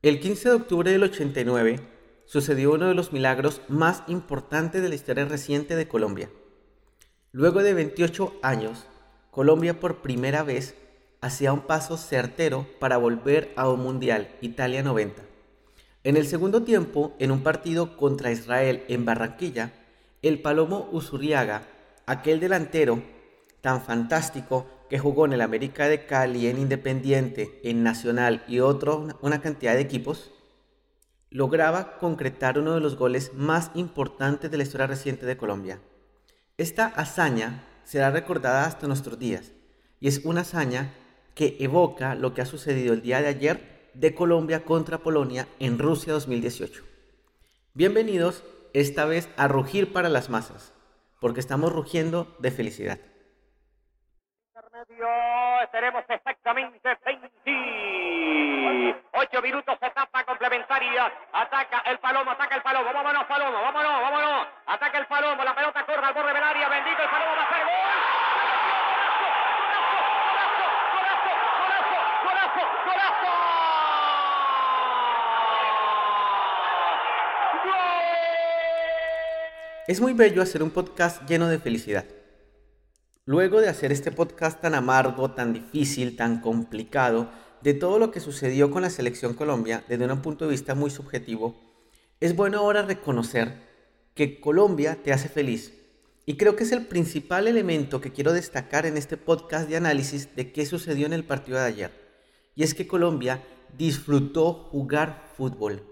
El 15 de octubre del 89 sucedió uno de los milagros más importantes de la historia reciente de Colombia. Luego de 28 años, Colombia por primera vez hacía un paso certero para volver a un Mundial, Italia 90. En el segundo tiempo, en un partido contra Israel en Barranquilla, el Palomo Usuriaga, aquel delantero tan fantástico que jugó en el América de Cali, en Independiente, en Nacional y otro, una cantidad de equipos, lograba concretar uno de los goles más importantes de la historia reciente de Colombia. Esta hazaña será recordada hasta nuestros días y es una hazaña que evoca lo que ha sucedido el día de ayer de Colombia contra Polonia en Rusia 2018. Bienvenidos esta vez a Rugir para las Masas, porque estamos rugiendo de felicidad tenemos exactamente 28 minutos, etapa complementaria. Ataca el Palomo, ataca el Palomo. Vámonos, Palomo, vámonos, vámonos. Ataca el Palomo, la pelota corre al borde del área. Bendito el Palomo va a hacer gol. Es muy bello hacer un podcast lleno de felicidad. Luego de hacer este podcast tan amargo, tan difícil, tan complicado, de todo lo que sucedió con la selección Colombia desde un punto de vista muy subjetivo, es bueno ahora reconocer que Colombia te hace feliz. Y creo que es el principal elemento que quiero destacar en este podcast de análisis de qué sucedió en el partido de ayer. Y es que Colombia disfrutó jugar fútbol.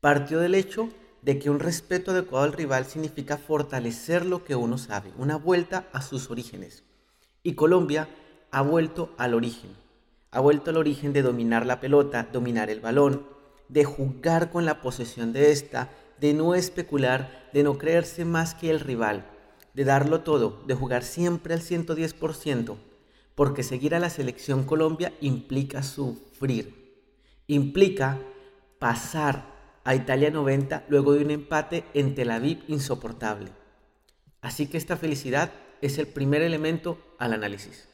Partió del hecho de que un respeto adecuado al rival significa fortalecer lo que uno sabe, una vuelta a sus orígenes. Y Colombia ha vuelto al origen, ha vuelto al origen de dominar la pelota, dominar el balón, de jugar con la posesión de esta, de no especular, de no creerse más que el rival, de darlo todo, de jugar siempre al 110%, porque seguir a la selección Colombia implica sufrir, implica pasar a Italia 90 luego de un empate en Tel Aviv insoportable. Así que esta felicidad es el primer elemento al análisis.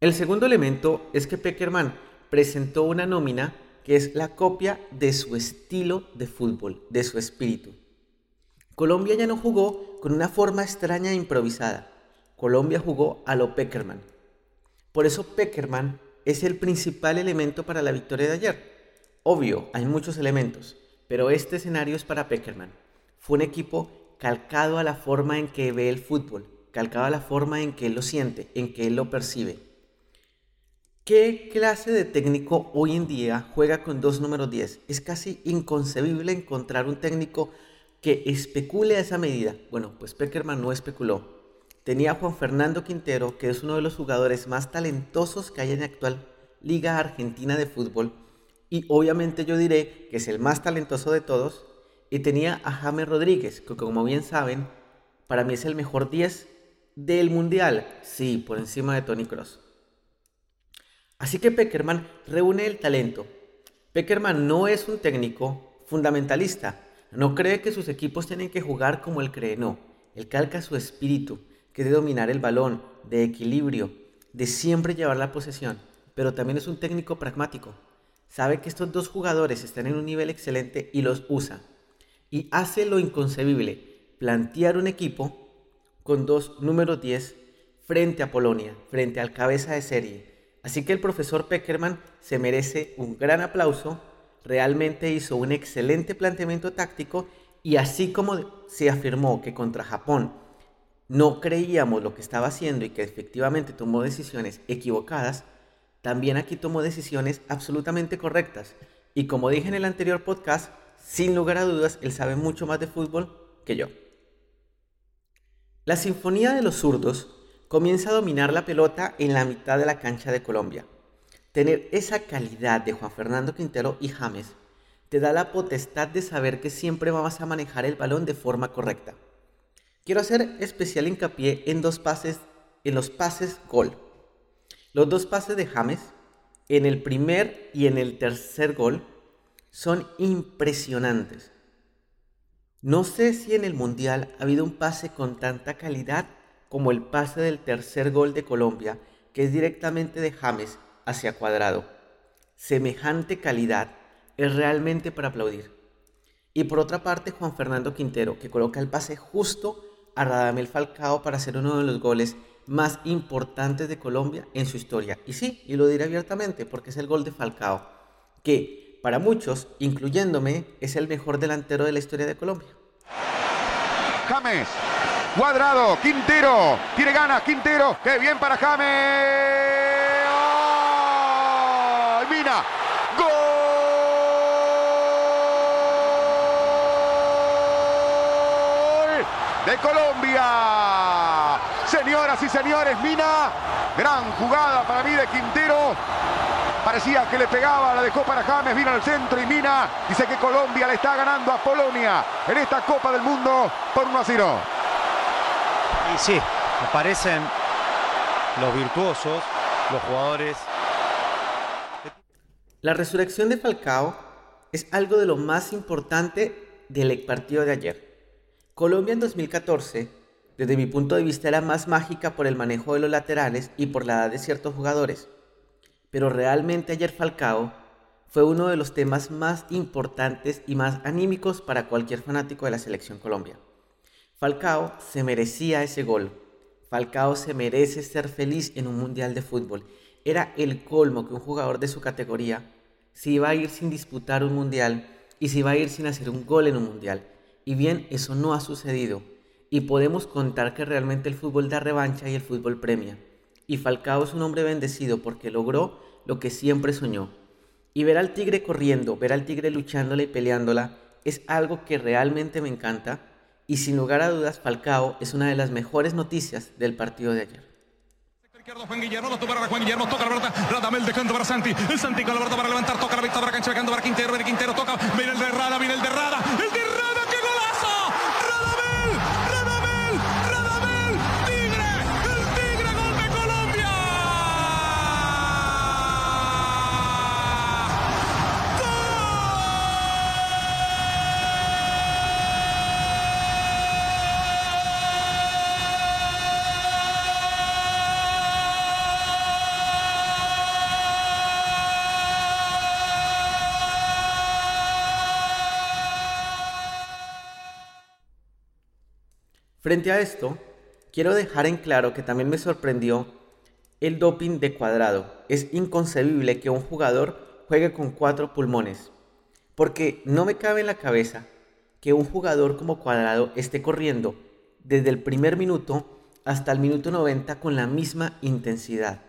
El segundo elemento es que Peckerman presentó una nómina que es la copia de su estilo de fútbol, de su espíritu. Colombia ya no jugó con una forma extraña e improvisada. Colombia jugó a lo Peckerman. Por eso Peckerman es el principal elemento para la victoria de ayer. Obvio, hay muchos elementos, pero este escenario es para Peckerman. Fue un equipo calcado a la forma en que ve el fútbol, calcado a la forma en que él lo siente, en que él lo percibe. ¿Qué clase de técnico hoy en día juega con dos números 10? Es casi inconcebible encontrar un técnico que especule a esa medida. Bueno, pues Peckerman no especuló. Tenía a Juan Fernando Quintero, que es uno de los jugadores más talentosos que hay en la actual Liga Argentina de Fútbol y obviamente yo diré que es el más talentoso de todos. Y tenía a James Rodríguez, que como bien saben, para mí es el mejor 10 del mundial. Sí, por encima de Tony Cross. Así que Peckerman reúne el talento. Peckerman no es un técnico fundamentalista. No cree que sus equipos tienen que jugar como él cree, no. Él calca su espíritu, que es de dominar el balón, de equilibrio, de siempre llevar la posesión. Pero también es un técnico pragmático sabe que estos dos jugadores están en un nivel excelente y los usa. Y hace lo inconcebible, plantear un equipo con dos números 10 frente a Polonia, frente al cabeza de serie. Así que el profesor Peckerman se merece un gran aplauso, realmente hizo un excelente planteamiento táctico y así como se afirmó que contra Japón no creíamos lo que estaba haciendo y que efectivamente tomó decisiones equivocadas, también aquí tomó decisiones absolutamente correctas. Y como dije en el anterior podcast, sin lugar a dudas, él sabe mucho más de fútbol que yo. La Sinfonía de los Zurdos comienza a dominar la pelota en la mitad de la cancha de Colombia. Tener esa calidad de Juan Fernando Quintero y James te da la potestad de saber que siempre vas a manejar el balón de forma correcta. Quiero hacer especial hincapié en dos pases, en los pases gol. Los dos pases de James, en el primer y en el tercer gol, son impresionantes. No sé si en el Mundial ha habido un pase con tanta calidad como el pase del tercer gol de Colombia, que es directamente de James hacia Cuadrado. Semejante calidad es realmente para aplaudir. Y por otra parte, Juan Fernando Quintero, que coloca el pase justo a Radamel Falcao para hacer uno de los goles más importantes de Colombia en su historia. Y sí, y lo diré abiertamente, porque es el gol de Falcao, que para muchos, incluyéndome, es el mejor delantero de la historia de Colombia. James, cuadrado, Quintero, tiene ganas, Quintero, qué bien para James. ¡Oh! Mina, de Colombia. Señoras y señores, Mina, gran jugada para mí de Quintero. Parecía que le pegaba, la dejó para James, vino al centro y Mina dice que Colombia le está ganando a Polonia en esta Copa del Mundo por 1 a 0. Y sí, me parecen los virtuosos, los jugadores. La resurrección de Falcao es algo de lo más importante del partido de ayer. Colombia en 2014, desde mi punto de vista, era más mágica por el manejo de los laterales y por la edad de ciertos jugadores. Pero realmente ayer Falcao fue uno de los temas más importantes y más anímicos para cualquier fanático de la selección Colombia. Falcao se merecía ese gol. Falcao se merece ser feliz en un mundial de fútbol. Era el colmo que un jugador de su categoría se iba a ir sin disputar un mundial y se iba a ir sin hacer un gol en un mundial. Y bien, eso no ha sucedido. Y podemos contar que realmente el fútbol da revancha y el fútbol premia. Y Falcao es un hombre bendecido porque logró lo que siempre soñó. Y ver al tigre corriendo, ver al tigre luchándola y peleándola, es algo que realmente me encanta. Y sin lugar a dudas, Falcao es una de las mejores noticias del partido de ayer. Juan Guillermo, lo para Juan Guillermo, toca la verdad, Radamel dejando para Santi, el Santi con la verdad para levantar, toca la vista para cancha, para Quintero, viene Quintero, toca, viene el de Rada, viene el de Rada, el de Frente a esto, quiero dejar en claro que también me sorprendió el doping de cuadrado. Es inconcebible que un jugador juegue con cuatro pulmones, porque no me cabe en la cabeza que un jugador como cuadrado esté corriendo desde el primer minuto hasta el minuto 90 con la misma intensidad.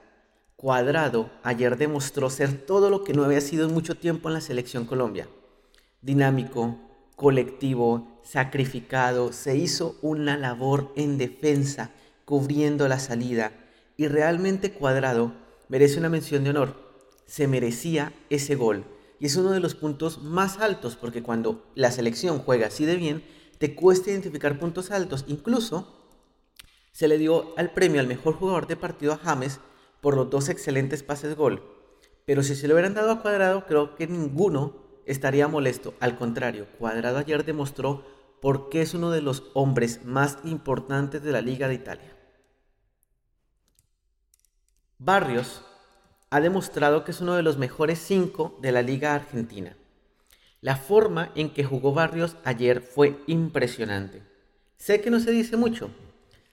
Cuadrado ayer demostró ser todo lo que no había sido en mucho tiempo en la selección Colombia. Dinámico, colectivo, sacrificado, se hizo una labor en defensa, cubriendo la salida, y realmente Cuadrado merece una mención de honor. Se merecía ese gol. Y es uno de los puntos más altos, porque cuando la selección juega así de bien, te cuesta identificar puntos altos. Incluso se le dio al premio al mejor jugador de partido a James por los dos excelentes pases gol. Pero si se lo hubieran dado a Cuadrado, creo que ninguno estaría molesto. Al contrario, Cuadrado ayer demostró porque es uno de los hombres más importantes de la Liga de Italia. Barrios ha demostrado que es uno de los mejores cinco de la Liga Argentina. La forma en que jugó Barrios ayer fue impresionante. Sé que no se dice mucho.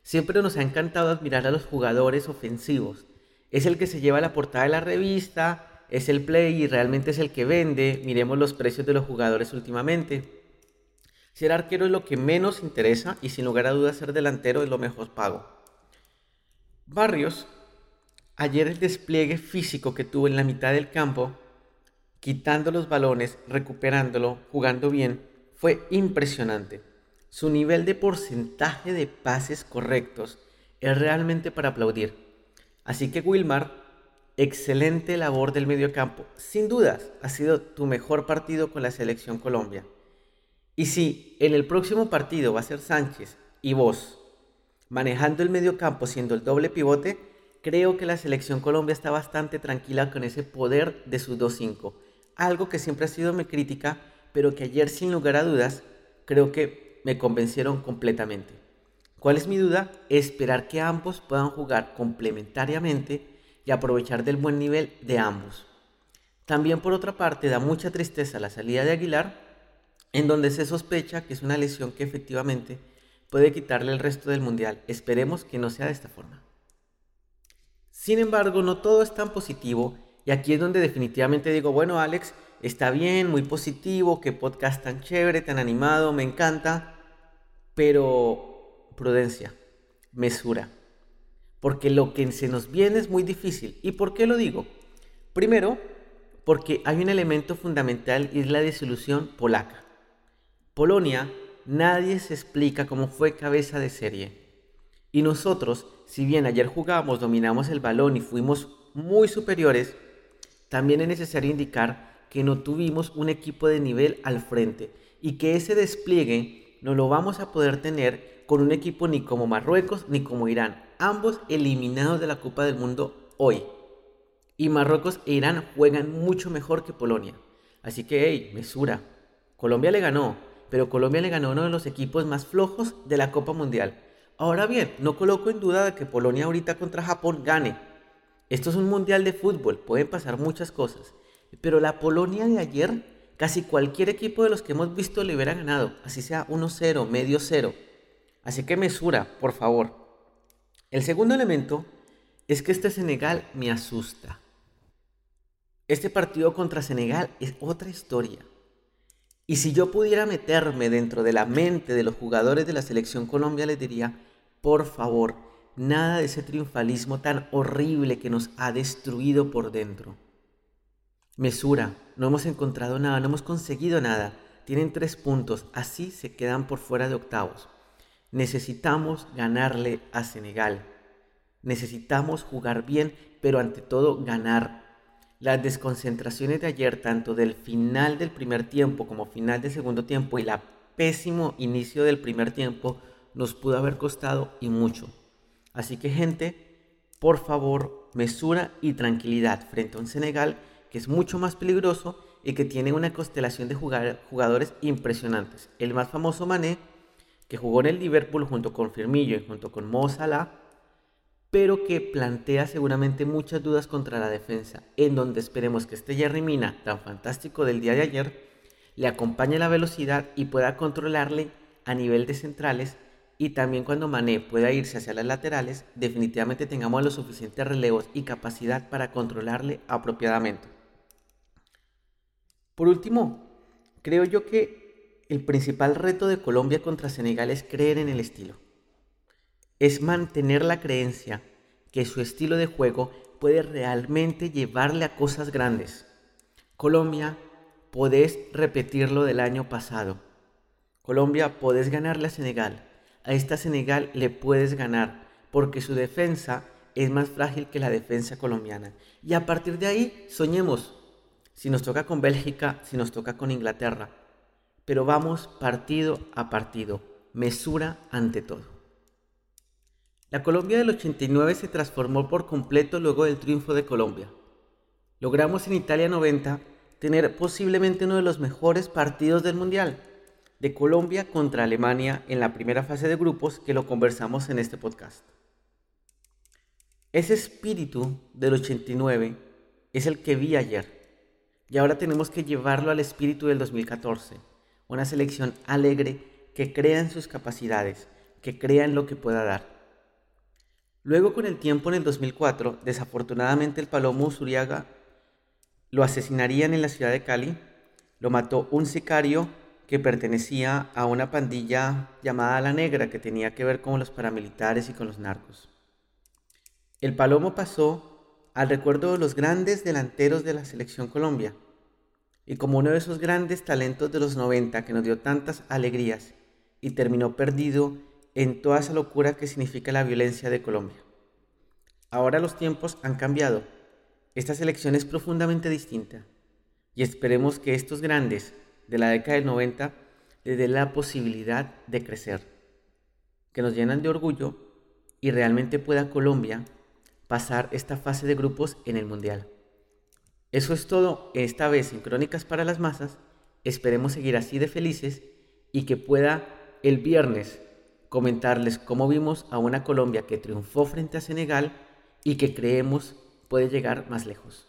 Siempre nos ha encantado admirar a los jugadores ofensivos. Es el que se lleva la portada de la revista, es el play y realmente es el que vende. Miremos los precios de los jugadores últimamente. Ser arquero es lo que menos interesa y sin lugar a dudas ser delantero es lo mejor pago. Barrios, ayer el despliegue físico que tuvo en la mitad del campo, quitando los balones, recuperándolo, jugando bien, fue impresionante. Su nivel de porcentaje de pases correctos es realmente para aplaudir. Así que Wilmar, excelente labor del mediocampo. Sin dudas, ha sido tu mejor partido con la selección Colombia. Y si en el próximo partido va a ser Sánchez y vos manejando el mediocampo siendo el doble pivote, creo que la selección Colombia está bastante tranquila con ese poder de sus 2-5. Algo que siempre ha sido mi crítica, pero que ayer sin lugar a dudas creo que me convencieron completamente. ¿Cuál es mi duda? Esperar que ambos puedan jugar complementariamente y aprovechar del buen nivel de ambos. También por otra parte da mucha tristeza la salida de Aguilar, en donde se sospecha que es una lesión que efectivamente puede quitarle el resto del mundial. Esperemos que no sea de esta forma. Sin embargo, no todo es tan positivo y aquí es donde definitivamente digo, bueno Alex, está bien, muy positivo, qué podcast tan chévere, tan animado, me encanta, pero prudencia, mesura porque lo que se nos viene es muy difícil. ¿Y por qué lo digo? Primero, porque hay un elemento fundamental y es la disolución polaca. Polonia, nadie se explica cómo fue cabeza de serie. Y nosotros, si bien ayer jugamos, dominamos el balón y fuimos muy superiores, también es necesario indicar que no tuvimos un equipo de nivel al frente y que ese despliegue no lo vamos a poder tener con un equipo ni como Marruecos ni como Irán ambos eliminados de la Copa del Mundo hoy. Y Marruecos e Irán juegan mucho mejor que Polonia. Así que, hey, mesura. Colombia le ganó, pero Colombia le ganó uno de los equipos más flojos de la Copa Mundial. Ahora bien, no coloco en duda de que Polonia ahorita contra Japón gane. Esto es un mundial de fútbol, pueden pasar muchas cosas. Pero la Polonia de ayer, casi cualquier equipo de los que hemos visto le hubiera ganado, así sea 1-0, medio 0. Así que mesura, por favor. El segundo elemento es que este Senegal me asusta. Este partido contra Senegal es otra historia. Y si yo pudiera meterme dentro de la mente de los jugadores de la selección Colombia, les diría, por favor, nada de ese triunfalismo tan horrible que nos ha destruido por dentro. Mesura, no hemos encontrado nada, no hemos conseguido nada. Tienen tres puntos, así se quedan por fuera de octavos. Necesitamos ganarle a Senegal. Necesitamos jugar bien, pero ante todo ganar. Las desconcentraciones de ayer, tanto del final del primer tiempo como final del segundo tiempo y la pésimo inicio del primer tiempo, nos pudo haber costado y mucho. Así que gente, por favor, mesura y tranquilidad frente a un Senegal que es mucho más peligroso y que tiene una constelación de jugadores impresionantes. El más famoso Mané que jugó en el Liverpool junto con Firmillo y junto con Mo Salah, pero que plantea seguramente muchas dudas contra la defensa, en donde esperemos que este Jerry Mina, tan fantástico del día de ayer, le acompañe la velocidad y pueda controlarle a nivel de centrales y también cuando Mané pueda irse hacia las laterales, definitivamente tengamos los suficientes relevos y capacidad para controlarle apropiadamente. Por último, creo yo que el principal reto de Colombia contra Senegal es creer en el estilo. Es mantener la creencia que su estilo de juego puede realmente llevarle a cosas grandes. Colombia, podés repetirlo del año pasado. Colombia, podés ganarle a Senegal. A esta Senegal le puedes ganar porque su defensa es más frágil que la defensa colombiana. Y a partir de ahí, soñemos. Si nos toca con Bélgica, si nos toca con Inglaterra, pero vamos partido a partido, mesura ante todo. La Colombia del 89 se transformó por completo luego del triunfo de Colombia. Logramos en Italia 90 tener posiblemente uno de los mejores partidos del Mundial, de Colombia contra Alemania en la primera fase de grupos que lo conversamos en este podcast. Ese espíritu del 89 es el que vi ayer y ahora tenemos que llevarlo al espíritu del 2014 una selección alegre que crea en sus capacidades, que crea en lo que pueda dar. Luego con el tiempo en el 2004, desafortunadamente el Palomo Usuriaga lo asesinarían en la ciudad de Cali, lo mató un sicario que pertenecía a una pandilla llamada La Negra que tenía que ver con los paramilitares y con los narcos. El Palomo pasó al recuerdo de los grandes delanteros de la selección Colombia, y como uno de esos grandes talentos de los 90 que nos dio tantas alegrías y terminó perdido en toda esa locura que significa la violencia de Colombia. Ahora los tiempos han cambiado esta selección es profundamente distinta y esperemos que estos grandes de la década del 90 les den la posibilidad de crecer, que nos llenan de orgullo y realmente pueda Colombia pasar esta fase de grupos en el Mundial. Eso es todo esta vez en Crónicas para las Masas. Esperemos seguir así de felices y que pueda el viernes comentarles cómo vimos a una Colombia que triunfó frente a Senegal y que creemos puede llegar más lejos.